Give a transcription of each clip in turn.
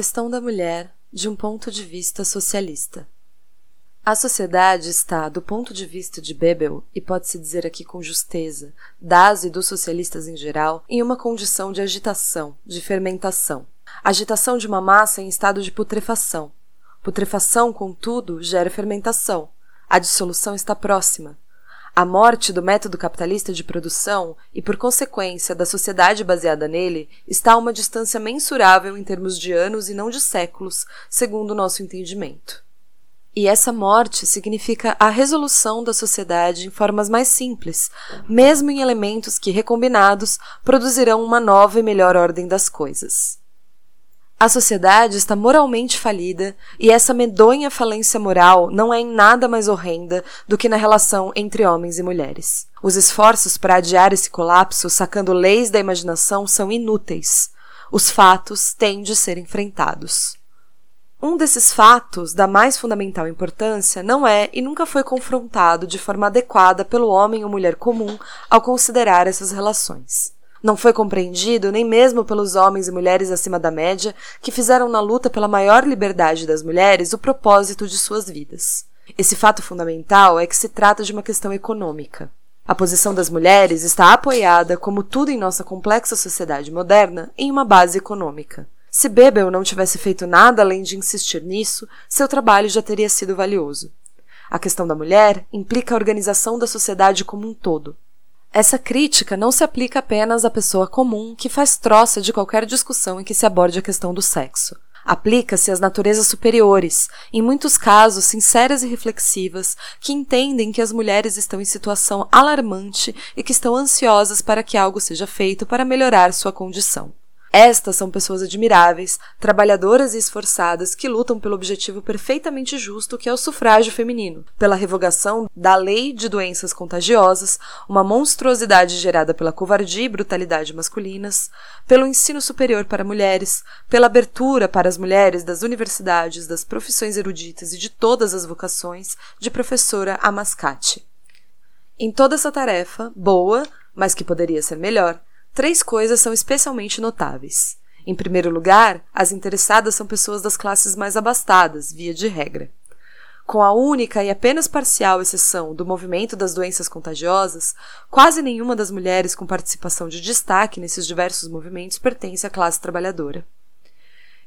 Questão da mulher de um ponto de vista socialista. A sociedade está, do ponto de vista de Bebel, e pode-se dizer aqui com justeza, das e dos socialistas em geral, em uma condição de agitação, de fermentação. Agitação de uma massa em estado de putrefação. Putrefação, contudo, gera fermentação. A dissolução está próxima. A morte do método capitalista de produção e, por consequência, da sociedade baseada nele está a uma distância mensurável em termos de anos e não de séculos, segundo o nosso entendimento. E essa morte significa a resolução da sociedade em formas mais simples, mesmo em elementos que, recombinados, produzirão uma nova e melhor ordem das coisas. A sociedade está moralmente falida e essa medonha falência moral não é em nada mais horrenda do que na relação entre homens e mulheres. Os esforços para adiar esse colapso, sacando leis da imaginação, são inúteis. Os fatos têm de ser enfrentados. Um desses fatos, da mais fundamental importância, não é e nunca foi confrontado de forma adequada pelo homem ou mulher comum ao considerar essas relações. Não foi compreendido nem mesmo pelos homens e mulheres acima da média que fizeram na luta pela maior liberdade das mulheres o propósito de suas vidas. Esse fato fundamental é que se trata de uma questão econômica. A posição das mulheres está apoiada, como tudo em nossa complexa sociedade moderna, em uma base econômica. Se Bebel não tivesse feito nada além de insistir nisso, seu trabalho já teria sido valioso. A questão da mulher implica a organização da sociedade como um todo. Essa crítica não se aplica apenas à pessoa comum que faz troça de qualquer discussão em que se aborde a questão do sexo. Aplica-se às naturezas superiores, em muitos casos sinceras e reflexivas, que entendem que as mulheres estão em situação alarmante e que estão ansiosas para que algo seja feito para melhorar sua condição. Estas são pessoas admiráveis, trabalhadoras e esforçadas que lutam pelo objetivo perfeitamente justo que é o sufrágio feminino, pela revogação da lei de doenças contagiosas, uma monstruosidade gerada pela covardia e brutalidade masculinas, pelo ensino superior para mulheres, pela abertura para as mulheres das universidades, das profissões eruditas e de todas as vocações, de professora a mascate. Em toda essa tarefa, boa, mas que poderia ser melhor, Três coisas são especialmente notáveis. Em primeiro lugar, as interessadas são pessoas das classes mais abastadas, via de regra. Com a única e apenas parcial exceção do movimento das doenças contagiosas, quase nenhuma das mulheres com participação de destaque nesses diversos movimentos pertence à classe trabalhadora.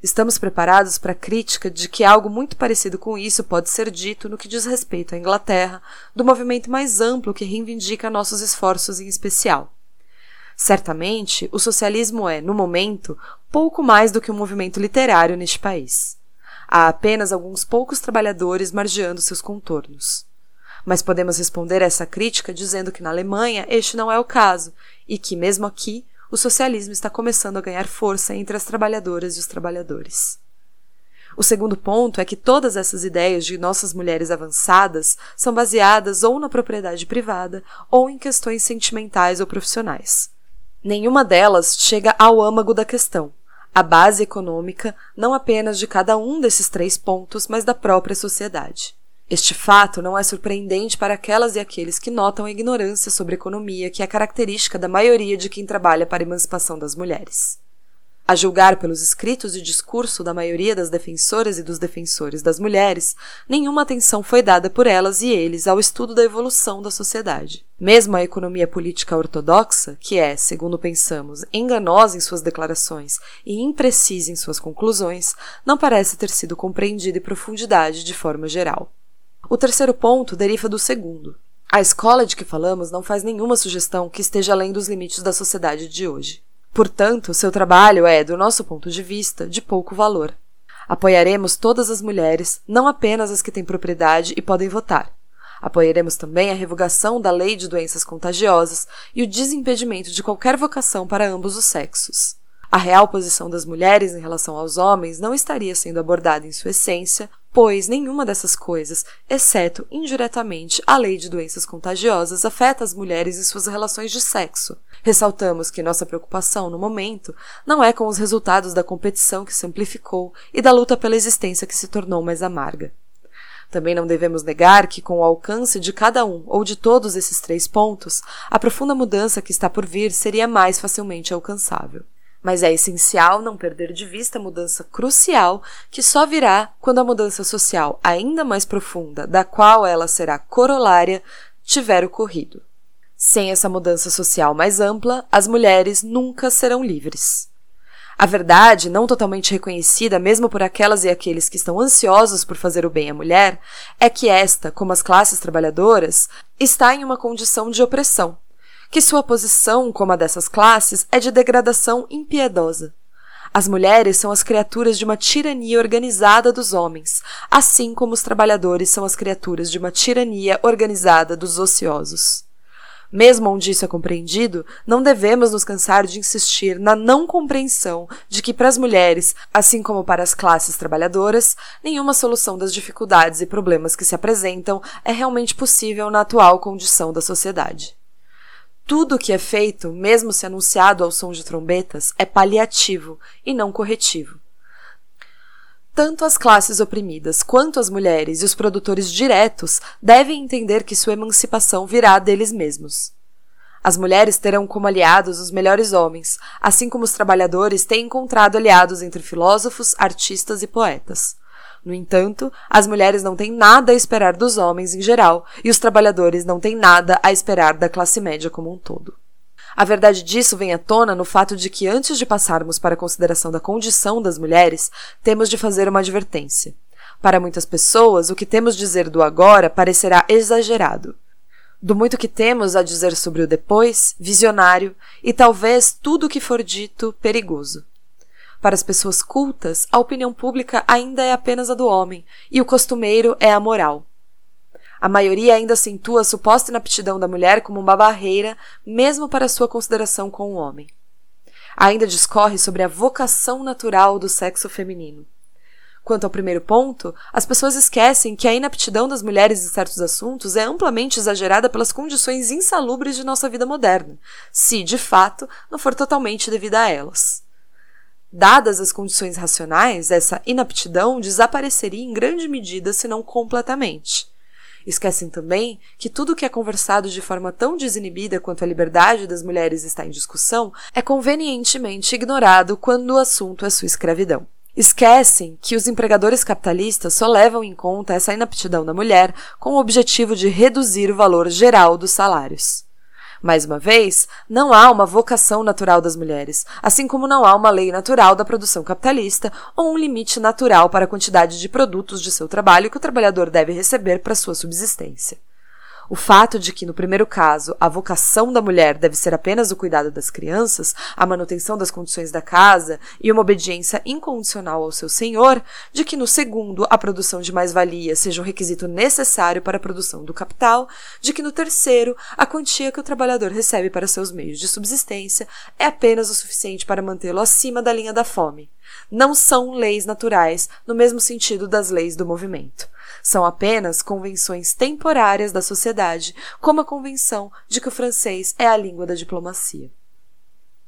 Estamos preparados para a crítica de que algo muito parecido com isso pode ser dito no que diz respeito à Inglaterra, do movimento mais amplo que reivindica nossos esforços em especial. Certamente, o socialismo é, no momento, pouco mais do que um movimento literário neste país. Há apenas alguns poucos trabalhadores margeando seus contornos. Mas podemos responder a essa crítica dizendo que na Alemanha este não é o caso e que, mesmo aqui, o socialismo está começando a ganhar força entre as trabalhadoras e os trabalhadores. O segundo ponto é que todas essas ideias de nossas mulheres avançadas são baseadas ou na propriedade privada ou em questões sentimentais ou profissionais. Nenhuma delas chega ao âmago da questão, a base econômica não apenas de cada um desses três pontos, mas da própria sociedade. Este fato não é surpreendente para aquelas e aqueles que notam a ignorância sobre economia que é característica da maioria de quem trabalha para a emancipação das mulheres. A julgar pelos escritos e discurso da maioria das defensoras e dos defensores das mulheres, nenhuma atenção foi dada por elas e eles ao estudo da evolução da sociedade. Mesmo a economia política ortodoxa, que é, segundo pensamos, enganosa em suas declarações e imprecisa em suas conclusões, não parece ter sido compreendida em profundidade de forma geral. O terceiro ponto deriva do segundo. A escola de que falamos não faz nenhuma sugestão que esteja além dos limites da sociedade de hoje. Portanto, seu trabalho é, do nosso ponto de vista, de pouco valor. Apoiaremos todas as mulheres, não apenas as que têm propriedade e podem votar. Apoiaremos também a revogação da lei de doenças contagiosas e o desimpedimento de qualquer vocação para ambos os sexos. A real posição das mulheres em relação aos homens não estaria sendo abordada em sua essência, pois nenhuma dessas coisas, exceto indiretamente a lei de doenças contagiosas, afeta as mulheres em suas relações de sexo. Ressaltamos que nossa preocupação, no momento, não é com os resultados da competição que se amplificou e da luta pela existência que se tornou mais amarga. Também não devemos negar que, com o alcance de cada um ou de todos esses três pontos, a profunda mudança que está por vir seria mais facilmente alcançável. Mas é essencial não perder de vista a mudança crucial que só virá quando a mudança social ainda mais profunda, da qual ela será corolária, tiver ocorrido. Sem essa mudança social mais ampla, as mulheres nunca serão livres. A verdade, não totalmente reconhecida mesmo por aquelas e aqueles que estão ansiosos por fazer o bem à mulher, é que esta, como as classes trabalhadoras, está em uma condição de opressão, que sua posição, como a dessas classes, é de degradação impiedosa. As mulheres são as criaturas de uma tirania organizada dos homens, assim como os trabalhadores são as criaturas de uma tirania organizada dos ociosos. Mesmo onde isso é compreendido, não devemos nos cansar de insistir na não compreensão de que para as mulheres, assim como para as classes trabalhadoras, nenhuma solução das dificuldades e problemas que se apresentam é realmente possível na atual condição da sociedade. Tudo o que é feito, mesmo se anunciado ao som de trombetas, é paliativo e não corretivo. Tanto as classes oprimidas quanto as mulheres e os produtores diretos devem entender que sua emancipação virá deles mesmos. As mulheres terão como aliados os melhores homens, assim como os trabalhadores têm encontrado aliados entre filósofos, artistas e poetas. No entanto, as mulheres não têm nada a esperar dos homens em geral, e os trabalhadores não têm nada a esperar da classe média como um todo. A verdade disso vem à tona no fato de que, antes de passarmos para a consideração da condição das mulheres, temos de fazer uma advertência. Para muitas pessoas, o que temos dizer do agora parecerá exagerado. Do muito que temos a dizer sobre o depois, visionário, e talvez tudo o que for dito, perigoso. Para as pessoas cultas, a opinião pública ainda é apenas a do homem, e o costumeiro é a moral. A maioria ainda acentua a suposta inaptidão da mulher como uma barreira, mesmo para sua consideração com o homem. Ainda discorre sobre a vocação natural do sexo feminino. Quanto ao primeiro ponto, as pessoas esquecem que a inaptidão das mulheres em certos assuntos é amplamente exagerada pelas condições insalubres de nossa vida moderna, se, de fato, não for totalmente devida a elas. Dadas as condições racionais, essa inaptidão desapareceria em grande medida, se não completamente. Esquecem também que tudo que é conversado de forma tão desinibida quanto a liberdade das mulheres está em discussão é convenientemente ignorado quando o assunto é sua escravidão. Esquecem que os empregadores capitalistas só levam em conta essa inaptidão da mulher com o objetivo de reduzir o valor geral dos salários. Mais uma vez, não há uma vocação natural das mulheres, assim como não há uma lei natural da produção capitalista ou um limite natural para a quantidade de produtos de seu trabalho que o trabalhador deve receber para sua subsistência. O fato de que, no primeiro caso, a vocação da mulher deve ser apenas o cuidado das crianças, a manutenção das condições da casa e uma obediência incondicional ao seu senhor, de que, no segundo, a produção de mais-valia seja um requisito necessário para a produção do capital, de que, no terceiro, a quantia que o trabalhador recebe para seus meios de subsistência é apenas o suficiente para mantê-lo acima da linha da fome. Não são leis naturais, no mesmo sentido das leis do movimento. São apenas convenções temporárias da sociedade, como a convenção de que o francês é a língua da diplomacia.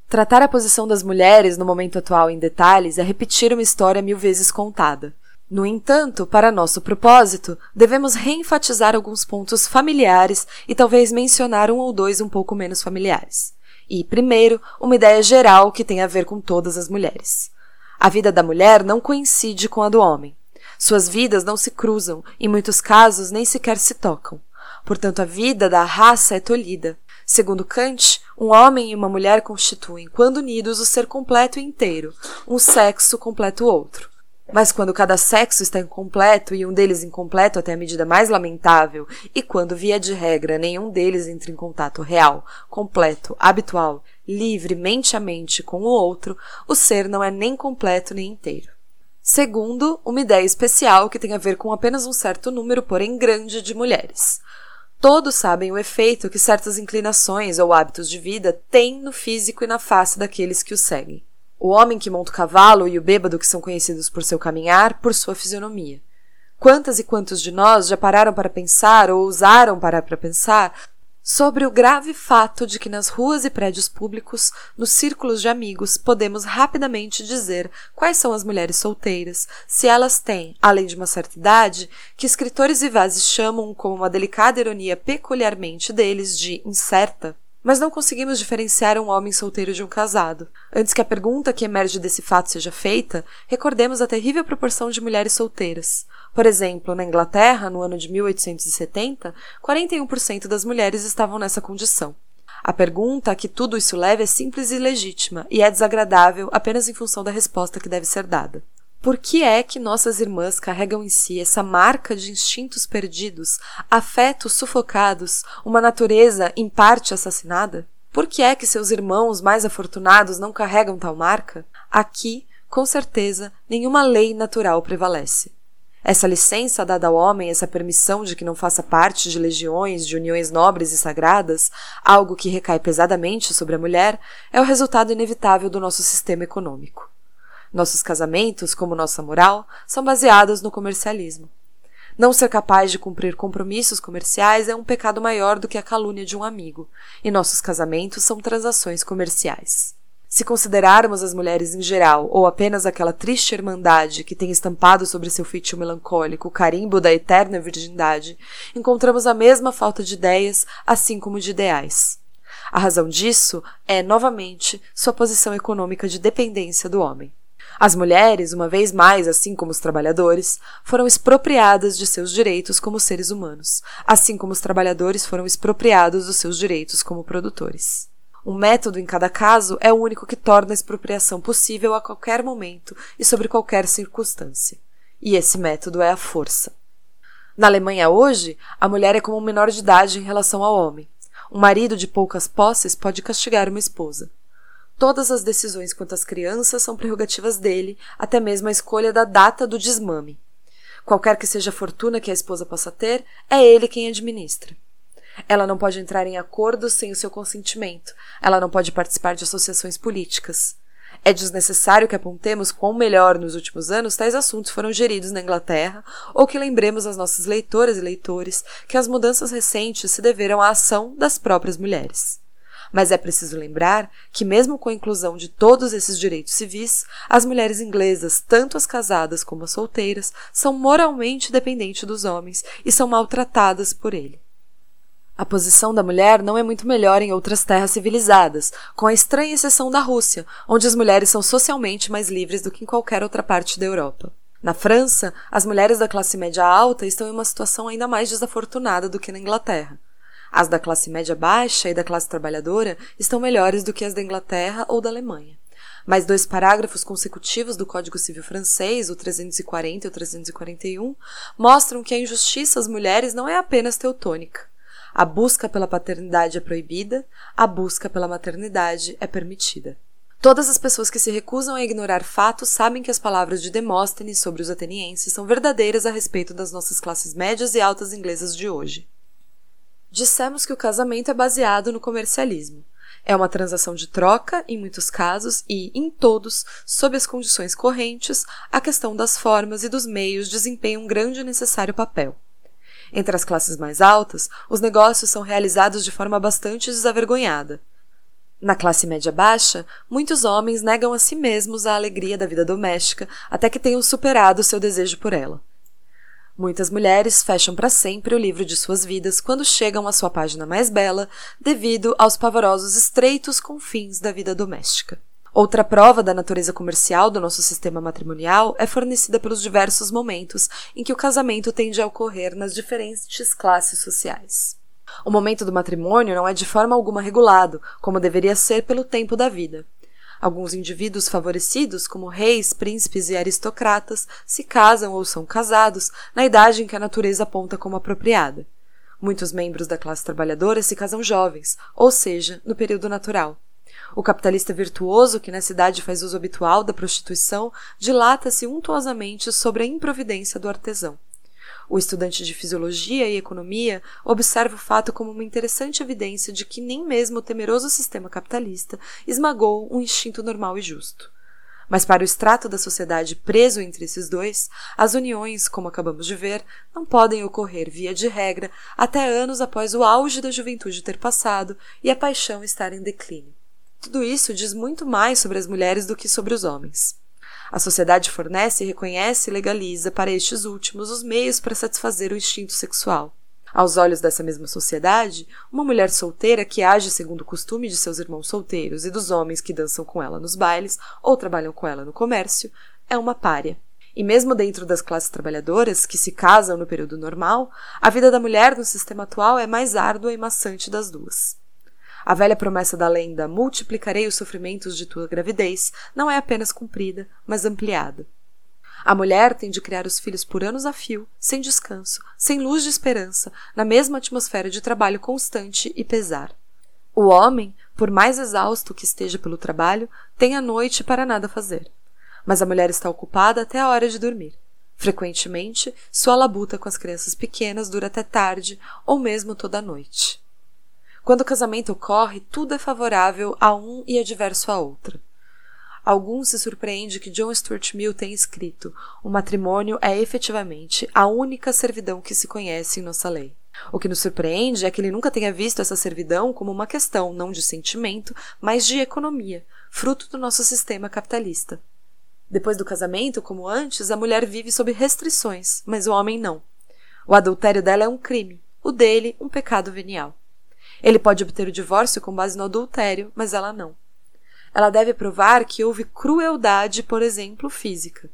Tratar a posição das mulheres no momento atual em detalhes é repetir uma história mil vezes contada. No entanto, para nosso propósito, devemos reenfatizar alguns pontos familiares e talvez mencionar um ou dois um pouco menos familiares. E, primeiro, uma ideia geral que tem a ver com todas as mulheres. A vida da mulher não coincide com a do homem. Suas vidas não se cruzam, em muitos casos nem sequer se tocam. Portanto, a vida da raça é tolhida. Segundo Kant, um homem e uma mulher constituem, quando unidos, o ser completo e inteiro, um sexo completa o outro. Mas quando cada sexo está incompleto e um deles incompleto até a medida mais lamentável, e quando, via de regra, nenhum deles entra em contato real, completo, habitual, livre, mente a mente com o outro, o ser não é nem completo nem inteiro. Segundo, uma ideia especial que tem a ver com apenas um certo número, porém grande, de mulheres. Todos sabem o efeito que certas inclinações ou hábitos de vida têm no físico e na face daqueles que o seguem. O homem que monta o cavalo e o bêbado que são conhecidos por seu caminhar, por sua fisionomia. Quantas e quantos de nós já pararam para pensar ou ousaram parar para pensar sobre o grave fato de que nas ruas e prédios públicos, nos círculos de amigos, podemos rapidamente dizer quais são as mulheres solteiras, se elas têm, além de uma certa idade, que escritores vivazes chamam com uma delicada ironia peculiarmente deles de incerta. Mas não conseguimos diferenciar um homem solteiro de um casado. Antes que a pergunta que emerge desse fato seja feita, recordemos a terrível proporção de mulheres solteiras. Por exemplo, na Inglaterra, no ano de 1870, 41% das mulheres estavam nessa condição. A pergunta a que tudo isso leva é simples e legítima, e é desagradável apenas em função da resposta que deve ser dada. Por que é que nossas irmãs carregam em si essa marca de instintos perdidos, afetos sufocados, uma natureza em parte assassinada? Por que é que seus irmãos mais afortunados não carregam tal marca? Aqui, com certeza, nenhuma lei natural prevalece. Essa licença dada ao homem, essa permissão de que não faça parte de legiões, de uniões nobres e sagradas, algo que recai pesadamente sobre a mulher, é o resultado inevitável do nosso sistema econômico. Nossos casamentos, como nossa moral, são baseados no comercialismo. Não ser capaz de cumprir compromissos comerciais é um pecado maior do que a calúnia de um amigo, e nossos casamentos são transações comerciais. Se considerarmos as mulheres em geral, ou apenas aquela triste irmandade que tem estampado sobre seu feitio melancólico o carimbo da eterna virgindade, encontramos a mesma falta de ideias, assim como de ideais. A razão disso é, novamente, sua posição econômica de dependência do homem. As mulheres, uma vez mais, assim como os trabalhadores, foram expropriadas de seus direitos como seres humanos, assim como os trabalhadores foram expropriados dos seus direitos como produtores. Um método em cada caso é o único que torna a expropriação possível a qualquer momento e sobre qualquer circunstância. E esse método é a força. Na Alemanha hoje, a mulher é como um menor de idade em relação ao homem. Um marido de poucas posses pode castigar uma esposa. Todas as decisões quanto às crianças são prerrogativas dele, até mesmo a escolha da data do desmame. Qualquer que seja a fortuna que a esposa possa ter, é ele quem administra. Ela não pode entrar em acordos sem o seu consentimento. Ela não pode participar de associações políticas. É desnecessário que apontemos quão melhor nos últimos anos tais assuntos foram geridos na Inglaterra, ou que lembremos às nossas leitoras e leitores que as mudanças recentes se deveram à ação das próprias mulheres. Mas é preciso lembrar que, mesmo com a inclusão de todos esses direitos civis, as mulheres inglesas, tanto as casadas como as solteiras, são moralmente dependentes dos homens e são maltratadas por ele. A posição da mulher não é muito melhor em outras terras civilizadas, com a estranha exceção da Rússia, onde as mulheres são socialmente mais livres do que em qualquer outra parte da Europa. Na França, as mulheres da classe média alta estão em uma situação ainda mais desafortunada do que na Inglaterra. As da classe média baixa e da classe trabalhadora estão melhores do que as da Inglaterra ou da Alemanha. Mas dois parágrafos consecutivos do Código Civil francês, o 340 e o 341, mostram que a injustiça às mulheres não é apenas teutônica. A busca pela paternidade é proibida, a busca pela maternidade é permitida. Todas as pessoas que se recusam a ignorar fatos sabem que as palavras de Demóstenes sobre os atenienses são verdadeiras a respeito das nossas classes médias e altas inglesas de hoje. Dissemos que o casamento é baseado no comercialismo. É uma transação de troca, em muitos casos, e, em todos, sob as condições correntes, a questão das formas e dos meios desempenha um grande e necessário papel. Entre as classes mais altas, os negócios são realizados de forma bastante desavergonhada. Na classe média baixa, muitos homens negam a si mesmos a alegria da vida doméstica até que tenham superado seu desejo por ela. Muitas mulheres fecham para sempre o livro de suas vidas quando chegam à sua página mais bela, devido aos pavorosos estreitos confins da vida doméstica. Outra prova da natureza comercial do nosso sistema matrimonial é fornecida pelos diversos momentos em que o casamento tende a ocorrer nas diferentes classes sociais. O momento do matrimônio não é de forma alguma regulado, como deveria ser pelo tempo da vida. Alguns indivíduos favorecidos, como reis, príncipes e aristocratas, se casam ou são casados na idade em que a natureza aponta como apropriada. Muitos membros da classe trabalhadora se casam jovens, ou seja, no período natural. O capitalista virtuoso, que nessa idade faz uso habitual da prostituição, dilata-se untuosamente sobre a improvidência do artesão. O estudante de fisiologia e economia observa o fato como uma interessante evidência de que nem mesmo o temeroso sistema capitalista esmagou um instinto normal e justo. Mas para o extrato da sociedade preso entre esses dois, as uniões, como acabamos de ver, não podem ocorrer via de regra até anos após o auge da juventude ter passado e a paixão estar em declínio. Tudo isso diz muito mais sobre as mulheres do que sobre os homens. A sociedade fornece, reconhece e legaliza para estes últimos os meios para satisfazer o instinto sexual. Aos olhos dessa mesma sociedade, uma mulher solteira que age segundo o costume de seus irmãos solteiros e dos homens que dançam com ela nos bailes ou trabalham com ela no comércio é uma pária. E mesmo dentro das classes trabalhadoras, que se casam no período normal, a vida da mulher no sistema atual é mais árdua e maçante das duas. A velha promessa da lenda multiplicarei os sofrimentos de tua gravidez não é apenas cumprida, mas ampliada. A mulher tem de criar os filhos por anos a fio, sem descanso, sem luz de esperança, na mesma atmosfera de trabalho constante e pesar. O homem, por mais exausto que esteja pelo trabalho, tem a noite para nada fazer. Mas a mulher está ocupada até a hora de dormir. Frequentemente, sua labuta com as crianças pequenas dura até tarde ou mesmo toda a noite. Quando o casamento ocorre, tudo é favorável a um e adverso a outra. Alguns se surpreende que John Stuart Mill tenha escrito: o matrimônio é efetivamente a única servidão que se conhece em nossa lei. O que nos surpreende é que ele nunca tenha visto essa servidão como uma questão não de sentimento, mas de economia, fruto do nosso sistema capitalista. Depois do casamento, como antes, a mulher vive sob restrições, mas o homem não. O adultério dela é um crime, o dele, um pecado venial. Ele pode obter o divórcio com base no adultério, mas ela não ela deve provar que houve crueldade, por exemplo, física.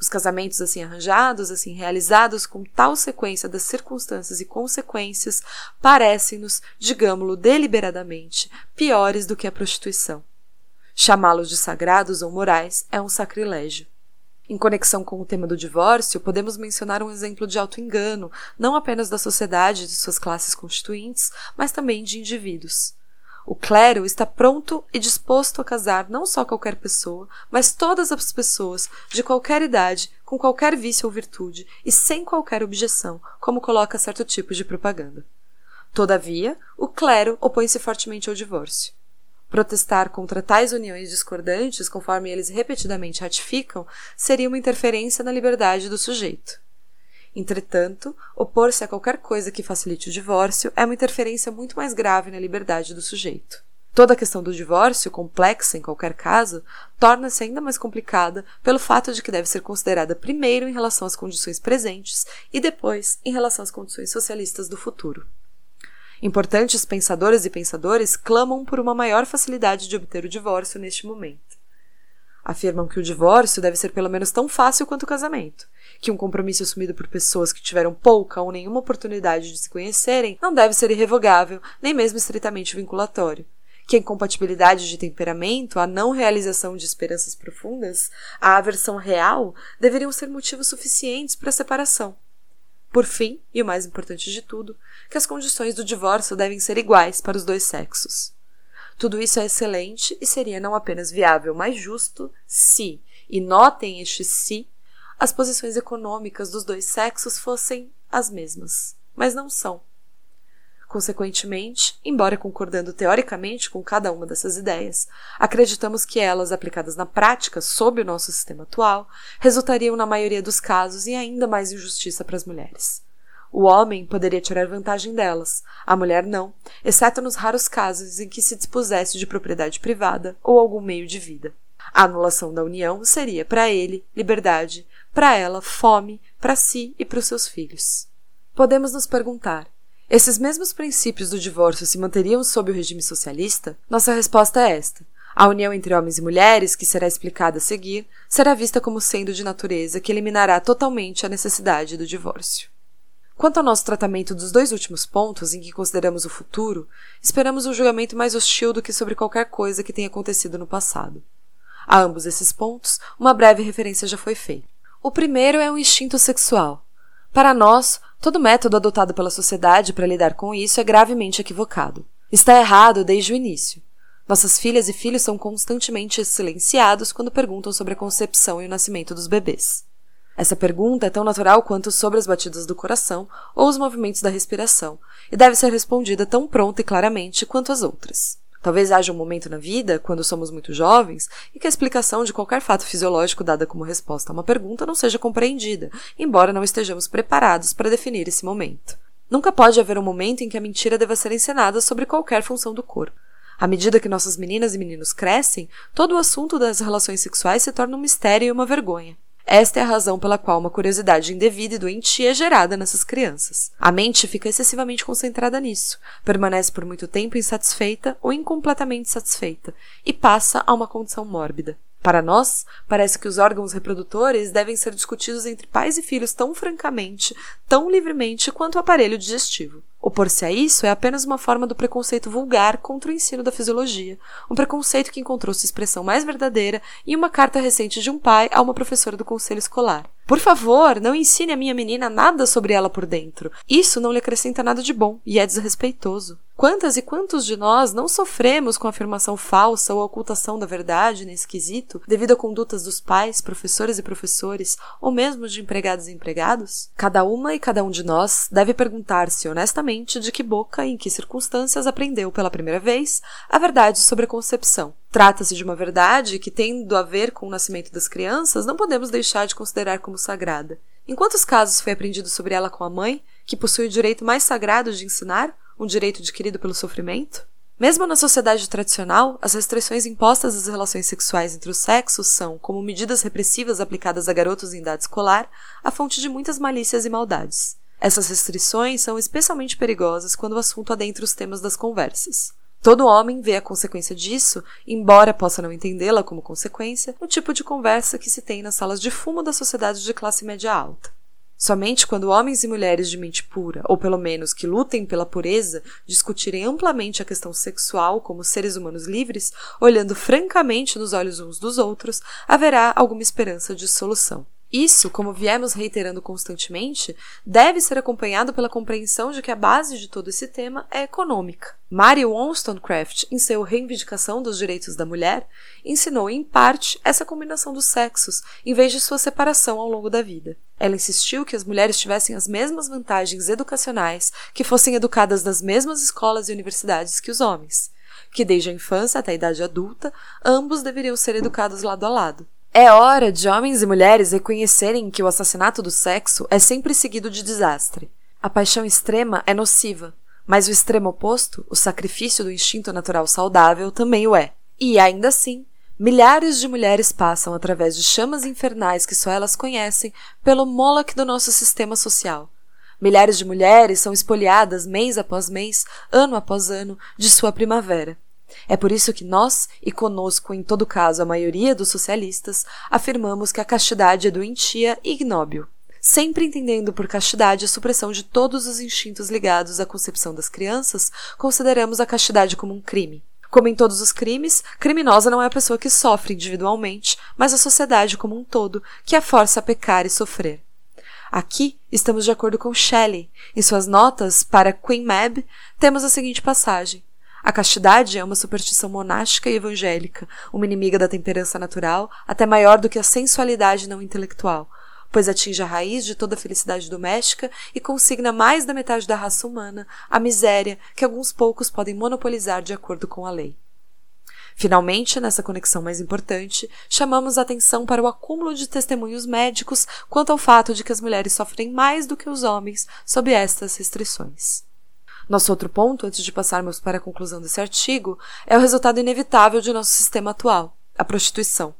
Os casamentos assim arranjados, assim realizados com tal sequência das circunstâncias e consequências, parecem-nos, digamo-lo deliberadamente, piores do que a prostituição. Chamá-los de sagrados ou morais é um sacrilégio. Em conexão com o tema do divórcio, podemos mencionar um exemplo de auto-engano, não apenas da sociedade e de suas classes constituintes, mas também de indivíduos. O clero está pronto e disposto a casar não só qualquer pessoa, mas todas as pessoas, de qualquer idade, com qualquer vício ou virtude, e sem qualquer objeção, como coloca certo tipo de propaganda. Todavia, o clero opõe-se fortemente ao divórcio. Protestar contra tais uniões discordantes, conforme eles repetidamente ratificam, seria uma interferência na liberdade do sujeito. Entretanto, opor-se a qualquer coisa que facilite o divórcio é uma interferência muito mais grave na liberdade do sujeito. Toda a questão do divórcio, complexa em qualquer caso, torna-se ainda mais complicada pelo fato de que deve ser considerada primeiro em relação às condições presentes e depois em relação às condições socialistas do futuro. Importantes pensadoras e pensadores clamam por uma maior facilidade de obter o divórcio neste momento. Afirmam que o divórcio deve ser pelo menos tão fácil quanto o casamento, que um compromisso assumido por pessoas que tiveram pouca ou nenhuma oportunidade de se conhecerem não deve ser irrevogável, nem mesmo estritamente vinculatório. Que a incompatibilidade de temperamento, a não realização de esperanças profundas, a aversão real deveriam ser motivos suficientes para a separação. Por fim, e o mais importante de tudo, que as condições do divórcio devem ser iguais para os dois sexos. Tudo isso é excelente e seria não apenas viável, mas justo se, e notem este se, as posições econômicas dos dois sexos fossem as mesmas, mas não são. Consequentemente, embora concordando teoricamente com cada uma dessas ideias, acreditamos que elas, aplicadas na prática sob o nosso sistema atual, resultariam, na maioria dos casos, em ainda mais injustiça para as mulheres. O homem poderia tirar vantagem delas, a mulher não, exceto nos raros casos em que se dispusesse de propriedade privada ou algum meio de vida. A anulação da união seria, para ele, liberdade, para ela, fome, para si e para os seus filhos. Podemos nos perguntar: esses mesmos princípios do divórcio se manteriam sob o regime socialista? Nossa resposta é esta. A união entre homens e mulheres, que será explicada a seguir, será vista como sendo de natureza que eliminará totalmente a necessidade do divórcio. Quanto ao nosso tratamento dos dois últimos pontos, em que consideramos o futuro, esperamos um julgamento mais hostil do que sobre qualquer coisa que tenha acontecido no passado. A ambos esses pontos, uma breve referência já foi feita. O primeiro é o instinto sexual. Para nós, todo método adotado pela sociedade para lidar com isso é gravemente equivocado. Está errado desde o início. Nossas filhas e filhos são constantemente silenciados quando perguntam sobre a concepção e o nascimento dos bebês. Essa pergunta é tão natural quanto sobre as batidas do coração ou os movimentos da respiração, e deve ser respondida tão pronta e claramente quanto as outras. Talvez haja um momento na vida, quando somos muito jovens, em que a explicação de qualquer fato fisiológico dada como resposta a uma pergunta não seja compreendida, embora não estejamos preparados para definir esse momento. Nunca pode haver um momento em que a mentira deva ser encenada sobre qualquer função do corpo. À medida que nossas meninas e meninos crescem, todo o assunto das relações sexuais se torna um mistério e uma vergonha. Esta é a razão pela qual uma curiosidade indevida e doentia é gerada nessas crianças. A mente fica excessivamente concentrada nisso, permanece por muito tempo insatisfeita ou incompletamente satisfeita e passa a uma condição mórbida. Para nós, parece que os órgãos reprodutores devem ser discutidos entre pais e filhos tão francamente, tão livremente quanto o aparelho digestivo. Opor-se a isso é apenas uma forma do preconceito vulgar contra o ensino da fisiologia, um preconceito que encontrou sua expressão mais verdadeira em uma carta recente de um pai a uma professora do conselho escolar. Por favor, não ensine a minha menina nada sobre ela por dentro. Isso não lhe acrescenta nada de bom e é desrespeitoso. Quantas e quantos de nós não sofremos com afirmação falsa ou ocultação da verdade nesse quesito, devido a condutas dos pais, professores e professores, ou mesmo de empregados e empregados? Cada uma e cada um de nós deve perguntar-se honestamente de que boca e em que circunstâncias aprendeu pela primeira vez a verdade sobre a concepção. Trata-se de uma verdade que, tendo a ver com o nascimento das crianças, não podemos deixar de considerar como sagrada. Em quantos casos foi aprendido sobre ela com a mãe, que possui o direito mais sagrado de ensinar? Um direito adquirido pelo sofrimento? Mesmo na sociedade tradicional, as restrições impostas às relações sexuais entre os sexos são, como medidas repressivas aplicadas a garotos em idade escolar, a fonte de muitas malícias e maldades. Essas restrições são especialmente perigosas quando o assunto adentra os temas das conversas. Todo homem vê a consequência disso, embora possa não entendê-la como consequência, no tipo de conversa que se tem nas salas de fumo da sociedade de classe média alta. Somente quando homens e mulheres de mente pura, ou pelo menos que lutem pela pureza, discutirem amplamente a questão sexual como seres humanos livres, olhando francamente nos olhos uns dos outros, haverá alguma esperança de solução. Isso, como viemos reiterando constantemente, deve ser acompanhado pela compreensão de que a base de todo esse tema é econômica. Mary Wollstonecraft, em seu Reivindicação dos Direitos da Mulher, ensinou em parte essa combinação dos sexos, em vez de sua separação ao longo da vida. Ela insistiu que as mulheres tivessem as mesmas vantagens educacionais, que fossem educadas nas mesmas escolas e universidades que os homens, que desde a infância até a idade adulta, ambos deveriam ser educados lado a lado. É hora de homens e mulheres reconhecerem que o assassinato do sexo é sempre seguido de desastre. A paixão extrema é nociva, mas o extremo oposto, o sacrifício do instinto natural saudável, também o é. E ainda assim, milhares de mulheres passam através de chamas infernais que só elas conhecem pelo Moloch do nosso sistema social. Milhares de mulheres são espoliadas mês após mês, ano após ano, de sua primavera. É por isso que nós, e conosco em todo caso a maioria dos socialistas, afirmamos que a castidade é doentia e ignóbil, sempre entendendo por castidade a supressão de todos os instintos ligados à concepção das crianças, consideramos a castidade como um crime. Como em todos os crimes, criminosa não é a pessoa que sofre individualmente, mas a sociedade como um todo, que a força a pecar e sofrer. Aqui estamos de acordo com Shelley. Em suas notas para Queen Mab, temos a seguinte passagem: a castidade é uma superstição monástica e evangélica, uma inimiga da temperança natural, até maior do que a sensualidade não intelectual, pois atinge a raiz de toda a felicidade doméstica e consigna mais da metade da raça humana a miséria que alguns poucos podem monopolizar de acordo com a lei. Finalmente, nessa conexão mais importante, chamamos a atenção para o acúmulo de testemunhos médicos quanto ao fato de que as mulheres sofrem mais do que os homens sob estas restrições. Nosso outro ponto, antes de passarmos para a conclusão desse artigo, é o resultado inevitável de nosso sistema atual, a prostituição.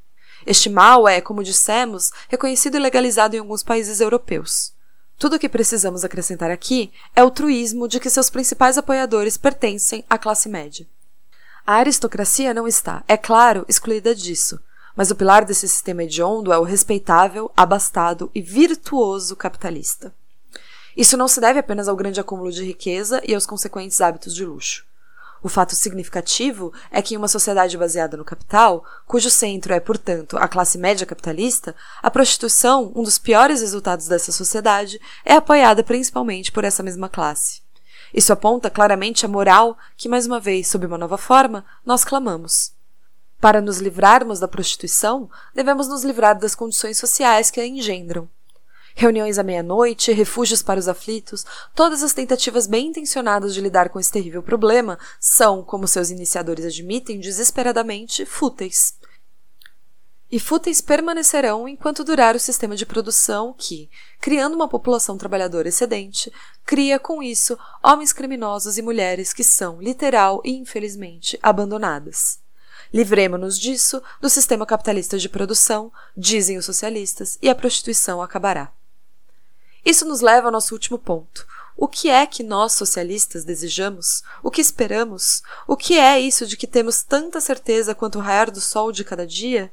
Este mal é, como dissemos, reconhecido e legalizado em alguns países europeus. Tudo o que precisamos acrescentar aqui é o truísmo de que seus principais apoiadores pertencem à classe média. A aristocracia não está, é claro, excluída disso, mas o pilar desse sistema hediondo é o respeitável, abastado e virtuoso capitalista. Isso não se deve apenas ao grande acúmulo de riqueza e aos consequentes hábitos de luxo. O fato significativo é que em uma sociedade baseada no capital, cujo centro é, portanto, a classe média capitalista, a prostituição, um dos piores resultados dessa sociedade, é apoiada principalmente por essa mesma classe. Isso aponta claramente a moral que, mais uma vez, sob uma nova forma, nós clamamos. Para nos livrarmos da prostituição, devemos nos livrar das condições sociais que a engendram reuniões à meia-noite, refúgios para os aflitos, todas as tentativas bem intencionadas de lidar com esse terrível problema são, como seus iniciadores admitem desesperadamente, fúteis. E fúteis permanecerão enquanto durar o sistema de produção que, criando uma população trabalhadora excedente, cria com isso homens criminosos e mulheres que são, literal e infelizmente, abandonadas. Livremo-nos disso, do sistema capitalista de produção, dizem os socialistas, e a prostituição acabará. Isso nos leva ao nosso último ponto. O que é que nós, socialistas, desejamos? O que esperamos? O que é isso de que temos tanta certeza quanto o raiar do sol de cada dia?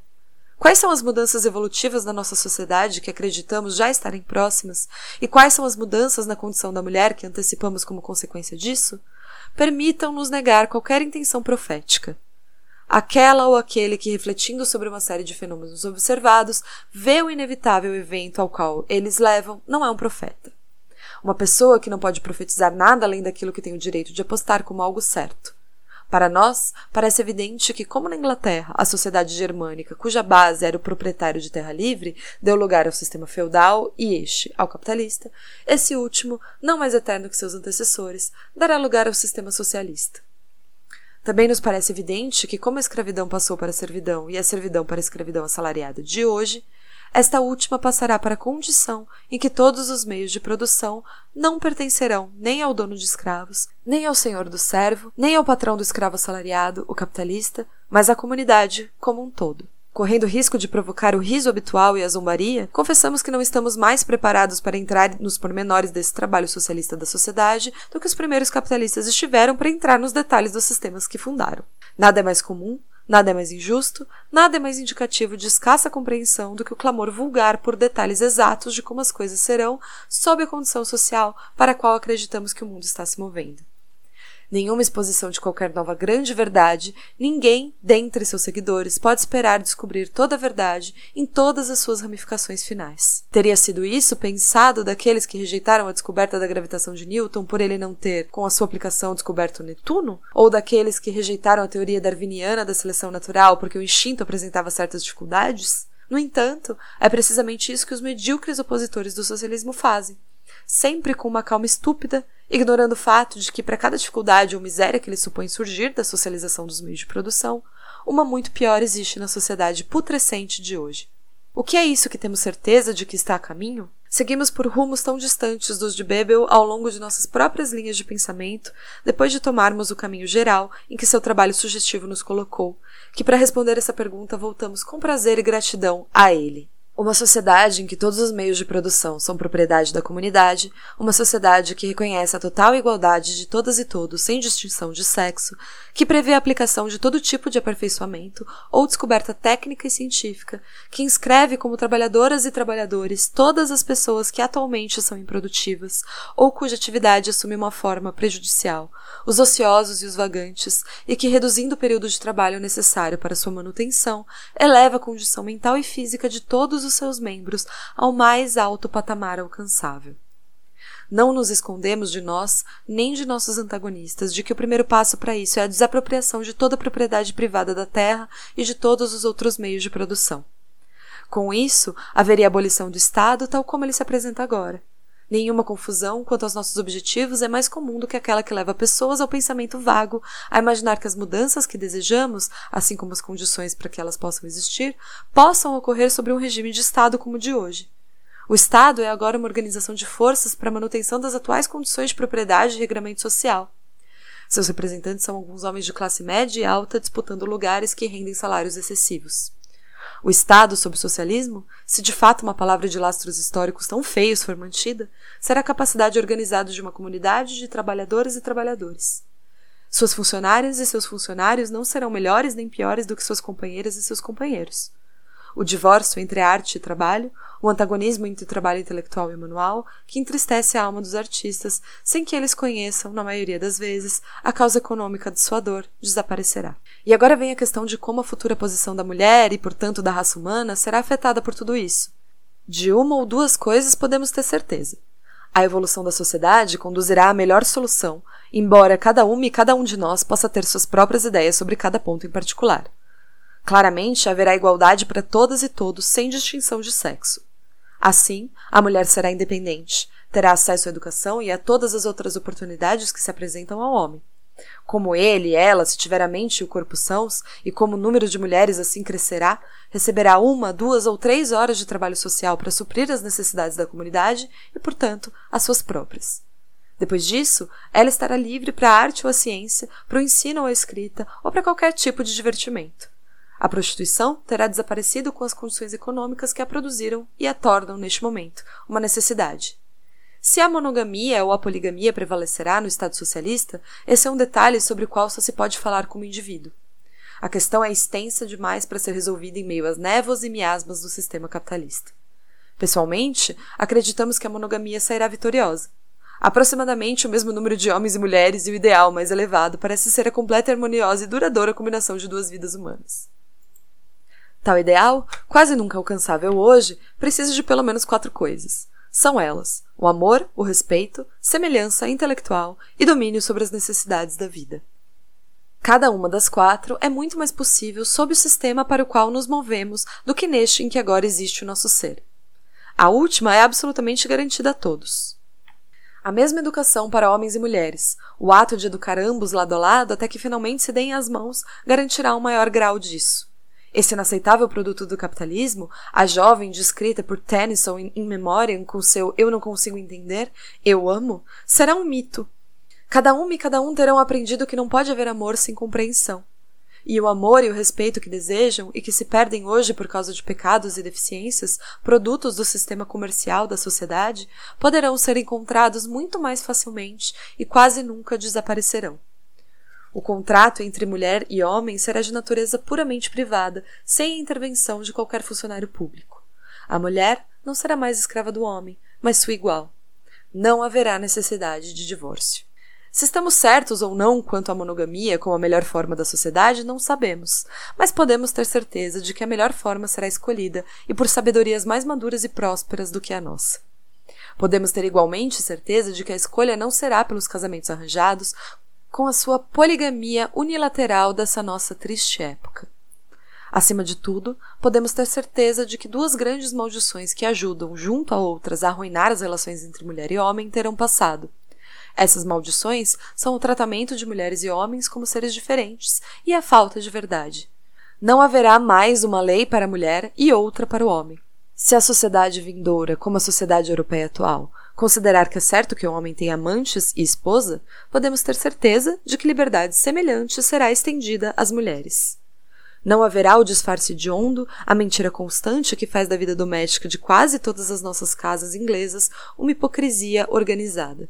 Quais são as mudanças evolutivas da nossa sociedade que acreditamos já estarem próximas? E quais são as mudanças na condição da mulher que antecipamos como consequência disso? Permitam-nos negar qualquer intenção profética aquela ou aquele que, refletindo sobre uma série de fenômenos observados, vê o inevitável evento ao qual eles levam, não é um profeta. Uma pessoa que não pode profetizar nada além daquilo que tem o direito de apostar como algo certo. Para nós, parece evidente que, como na Inglaterra, a sociedade germânica, cuja base era o proprietário de terra livre, deu lugar ao sistema feudal e este ao capitalista, esse último, não mais eterno que seus antecessores, dará lugar ao sistema socialista. Também nos parece evidente que, como a escravidão passou para a servidão e a servidão para a escravidão assalariada de hoje, esta última passará para a condição em que todos os meios de produção não pertencerão nem ao dono de escravos, nem ao senhor do servo, nem ao patrão do escravo assalariado, o capitalista, mas à comunidade como um todo. Correndo risco de provocar o riso habitual e a zombaria, confessamos que não estamos mais preparados para entrar nos pormenores desse trabalho socialista da sociedade do que os primeiros capitalistas estiveram para entrar nos detalhes dos sistemas que fundaram. Nada é mais comum, nada é mais injusto, nada é mais indicativo de escassa compreensão do que o clamor vulgar por detalhes exatos de como as coisas serão sob a condição social para a qual acreditamos que o mundo está se movendo nenhuma exposição de qualquer nova grande verdade, ninguém, dentre seus seguidores, pode esperar descobrir toda a verdade em todas as suas ramificações finais. Teria sido isso pensado daqueles que rejeitaram a descoberta da gravitação de Newton por ele não ter, com a sua aplicação, descoberto Netuno? Ou daqueles que rejeitaram a teoria darwiniana da seleção natural porque o instinto apresentava certas dificuldades? No entanto, é precisamente isso que os medíocres opositores do socialismo fazem sempre com uma calma estúpida, ignorando o fato de que, para cada dificuldade ou miséria que eles supõem surgir da socialização dos meios de produção, uma muito pior existe na sociedade putrescente de hoje. O que é isso que temos certeza de que está a caminho? Seguimos por rumos tão distantes dos de Bebel ao longo de nossas próprias linhas de pensamento, depois de tomarmos o caminho geral em que seu trabalho sugestivo nos colocou, que para responder essa pergunta voltamos com prazer e gratidão a ele. Uma sociedade em que todos os meios de produção são propriedade da comunidade, uma sociedade que reconhece a total igualdade de todas e todos sem distinção de sexo, que prevê a aplicação de todo tipo de aperfeiçoamento ou descoberta técnica e científica, que inscreve como trabalhadoras e trabalhadores todas as pessoas que atualmente são improdutivas ou cuja atividade assume uma forma prejudicial, os ociosos e os vagantes, e que, reduzindo o período de trabalho necessário para sua manutenção, eleva a condição mental e física de todos todos os seus membros ao mais alto patamar alcançável. Não nos escondemos de nós, nem de nossos antagonistas, de que o primeiro passo para isso é a desapropriação de toda a propriedade privada da terra e de todos os outros meios de produção. Com isso, haveria abolição do Estado tal como ele se apresenta agora. Nenhuma confusão quanto aos nossos objetivos é mais comum do que aquela que leva pessoas ao pensamento vago, a imaginar que as mudanças que desejamos, assim como as condições para que elas possam existir, possam ocorrer sobre um regime de Estado como o de hoje. O Estado é agora uma organização de forças para a manutenção das atuais condições de propriedade e regramento social. Seus representantes são alguns homens de classe média e alta disputando lugares que rendem salários excessivos. O Estado sob o socialismo, se de fato uma palavra de lastros históricos tão feios for mantida, será a capacidade organizada de uma comunidade de trabalhadoras e trabalhadores. Suas funcionárias e seus funcionários não serão melhores nem piores do que suas companheiras e seus companheiros o divórcio entre arte e trabalho, o antagonismo entre trabalho intelectual e manual, que entristece a alma dos artistas, sem que eles conheçam, na maioria das vezes, a causa econômica de sua dor, desaparecerá. E agora vem a questão de como a futura posição da mulher e, portanto, da raça humana será afetada por tudo isso. De uma ou duas coisas podemos ter certeza. A evolução da sociedade conduzirá à melhor solução, embora cada uma e cada um de nós possa ter suas próprias ideias sobre cada ponto em particular. Claramente haverá igualdade para todas e todos, sem distinção de sexo. Assim, a mulher será independente, terá acesso à educação e a todas as outras oportunidades que se apresentam ao homem. Como ele e ela, se tiver a mente e o corpo sãos, e como o número de mulheres assim crescerá, receberá uma, duas ou três horas de trabalho social para suprir as necessidades da comunidade e, portanto, as suas próprias. Depois disso, ela estará livre para a arte ou a ciência, para o ensino ou a escrita, ou para qualquer tipo de divertimento. A prostituição terá desaparecido com as condições econômicas que a produziram e a tornam, neste momento, uma necessidade. Se a monogamia ou a poligamia prevalecerá no Estado socialista, esse é um detalhe sobre o qual só se pode falar como indivíduo. A questão é extensa demais para ser resolvida em meio às névoas e miasmas do sistema capitalista. Pessoalmente, acreditamos que a monogamia sairá vitoriosa. Aproximadamente o mesmo número de homens e mulheres e o ideal mais elevado parece ser a completa harmoniosa e duradoura combinação de duas vidas humanas. Tal ideal, quase nunca alcançável hoje, precisa de pelo menos quatro coisas. São elas: o amor, o respeito, semelhança intelectual e domínio sobre as necessidades da vida. Cada uma das quatro é muito mais possível sob o sistema para o qual nos movemos do que neste em que agora existe o nosso ser. A última é absolutamente garantida a todos. A mesma educação para homens e mulheres, o ato de educar ambos lado a lado até que finalmente se deem as mãos, garantirá um maior grau disso. Esse inaceitável produto do capitalismo, a jovem descrita por Tennyson em In Memoriam com seu Eu não consigo entender, eu amo, será um mito. Cada uma e cada um terão aprendido que não pode haver amor sem compreensão. E o amor e o respeito que desejam e que se perdem hoje por causa de pecados e deficiências, produtos do sistema comercial da sociedade, poderão ser encontrados muito mais facilmente e quase nunca desaparecerão. O contrato entre mulher e homem será de natureza puramente privada, sem a intervenção de qualquer funcionário público. A mulher não será mais escrava do homem, mas sua igual. Não haverá necessidade de divórcio. Se estamos certos ou não quanto à monogamia como a melhor forma da sociedade, não sabemos, mas podemos ter certeza de que a melhor forma será escolhida e por sabedorias mais maduras e prósperas do que a nossa. Podemos ter igualmente certeza de que a escolha não será pelos casamentos arranjados, com a sua poligamia unilateral dessa nossa triste época. Acima de tudo, podemos ter certeza de que duas grandes maldições que ajudam, junto a outras, a arruinar as relações entre mulher e homem terão passado. Essas maldições são o tratamento de mulheres e homens como seres diferentes e a falta de verdade. Não haverá mais uma lei para a mulher e outra para o homem. Se a sociedade vindoura, como a sociedade europeia atual, considerar que é certo que o homem tenha amantes e esposa, podemos ter certeza de que liberdade semelhante será estendida às mulheres. Não haverá o disfarce hediondo, a mentira constante que faz da vida doméstica de quase todas as nossas casas inglesas uma hipocrisia organizada.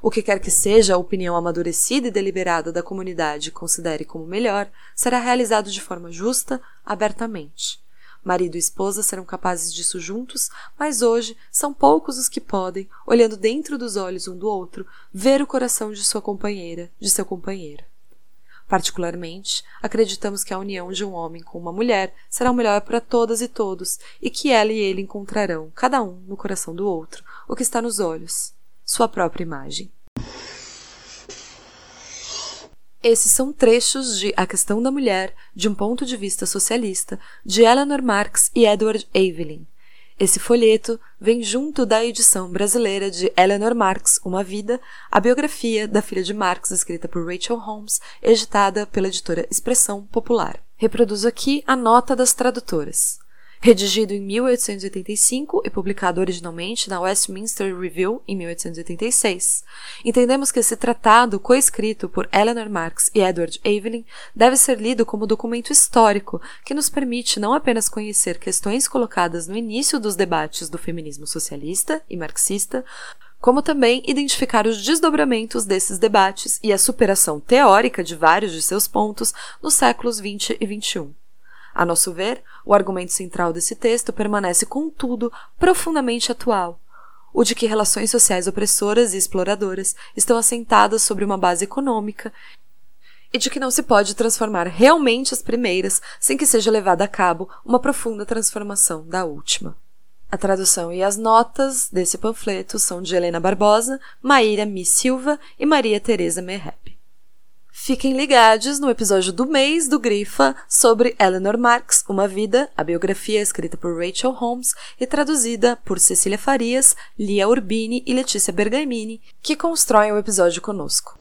O que quer que seja a opinião amadurecida e deliberada da comunidade considere como melhor, será realizado de forma justa, abertamente. Marido e esposa serão capazes disso juntos, mas hoje são poucos os que podem, olhando dentro dos olhos um do outro, ver o coração de sua companheira, de seu companheiro. Particularmente, acreditamos que a união de um homem com uma mulher será o melhor para todas e todos e que ela e ele encontrarão, cada um no coração do outro, o que está nos olhos, sua própria imagem. Esses são trechos de A Questão da Mulher, de um ponto de vista socialista, de Eleanor Marx e Edward Evelyn. Esse folheto vem junto da edição brasileira de Eleanor Marx, Uma Vida, a biografia da filha de Marx, escrita por Rachel Holmes, editada pela editora Expressão Popular. Reproduzo aqui a nota das tradutoras. Redigido em 1885 e publicado originalmente na Westminster Review em 1886, entendemos que esse tratado, coescrito por Eleanor Marx e Edward Evelyn, deve ser lido como documento histórico que nos permite não apenas conhecer questões colocadas no início dos debates do feminismo socialista e marxista, como também identificar os desdobramentos desses debates e a superação teórica de vários de seus pontos nos séculos XX e XXI. A nosso ver, o argumento central desse texto permanece, contudo, profundamente atual. O de que relações sociais opressoras e exploradoras estão assentadas sobre uma base econômica e de que não se pode transformar realmente as primeiras sem que seja levada a cabo uma profunda transformação da última. A tradução e as notas desse panfleto são de Helena Barbosa, Maíra Mi Silva e Maria Teresa Merrep. Fiquem ligados no episódio do mês do Grifa sobre Eleanor Marx, Uma Vida, a biografia escrita por Rachel Holmes e traduzida por Cecília Farias, Lia Urbini e Letícia Bergamini, que constroem o episódio conosco.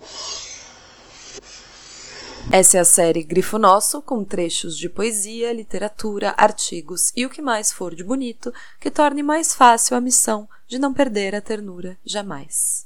Essa é a série Grifo Nosso, com trechos de poesia, literatura, artigos e o que mais for de bonito, que torne mais fácil a missão de não perder a ternura jamais.